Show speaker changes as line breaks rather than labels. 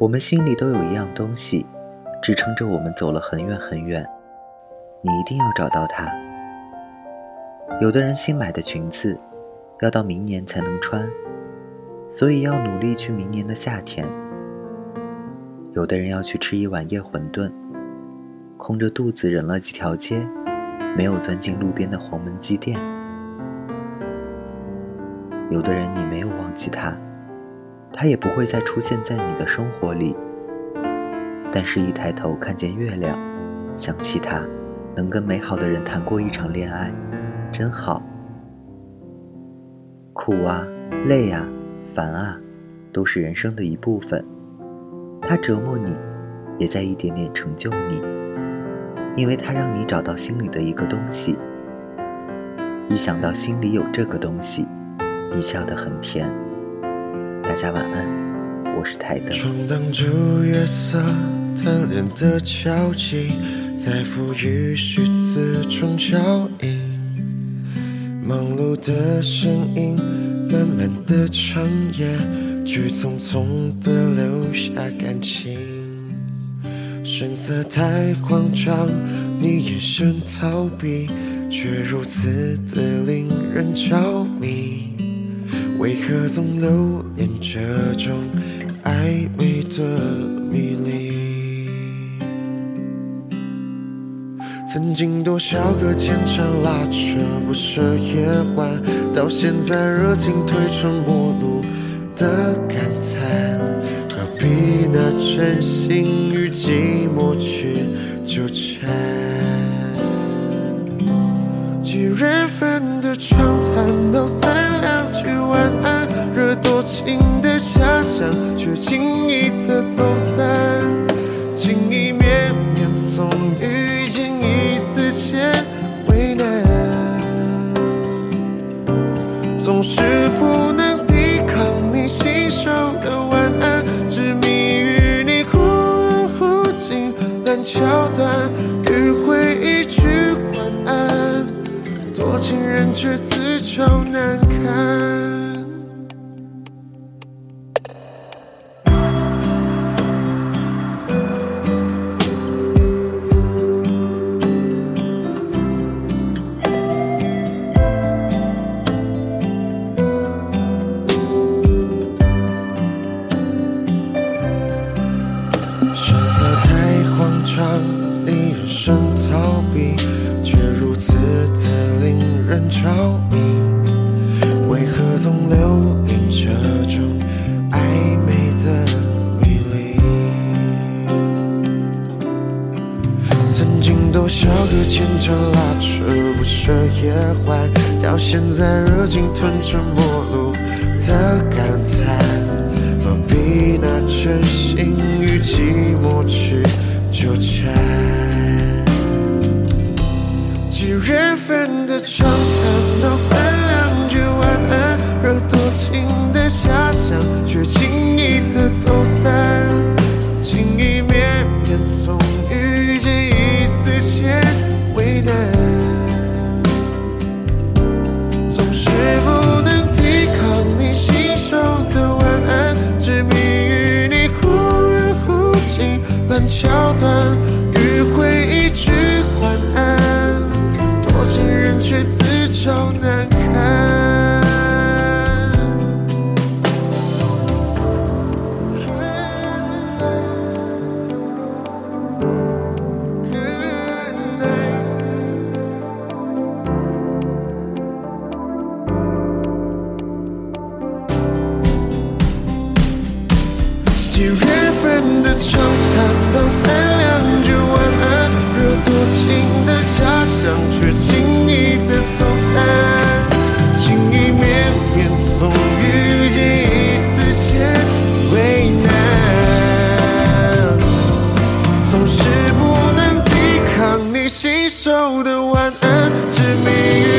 我们心里都有一样东西，支撑着我们走了很远很远。你一定要找到它。有的人新买的裙子，要到明年才能穿，所以要努力去明年的夏天。有的人要去吃一碗夜馄饨，空着肚子忍了几条街，没有钻进路边的黄焖鸡店。有的人你没有忘记他，他也不会再出现在你的生活里，但是一抬头看见月亮，想起他。能跟美好的人谈过一场恋爱，真好。苦啊，累啊，烦啊，都是人生的一部分。它折磨你，也在一点点成就你，因为它让你找到心里的一个东西。一想到心里有这个东西，你笑得很甜。大家晚安，我是台
灯。在赋予诗词中脚印，忙碌的身影，漫漫的长夜，却匆匆的留下感情。神色太慌张，你眼神逃避，却如此的令人着迷。为何总留恋这种暧昧的迷离？曾经多少个牵肠拉扯不舍夜晚，到现在热情褪成陌路的感叹，何必拿真心与寂寞去纠缠？几人份轻易的走散，情意绵绵从遇见一丝牵为难。总是不能抵抗你信手的晚安，执迷于你忽远忽近烂桥段，迂回一句晚安，多情人却自找难你眼神逃避，却如此的令人着迷，为何总留恋这种暧昧的迷离？曾经多少个牵肠拉扯不舍夜欢，到现在热情吞成陌路的感叹，何必拿真心与寂常谈，道三两句晚安，惹多情的遐想，却轻易的走散。情意绵绵，从遇见一丝牵为难，总是不能抵抗你信手的晚安，执迷于你忽远忽近烂桥段，迂回一句人的长谈，道三两句晚安，惹多情的遐想，却轻易的走散，情意绵绵，总遇见一丝牵为难，总是不能抵抗你信手的晚安，执迷。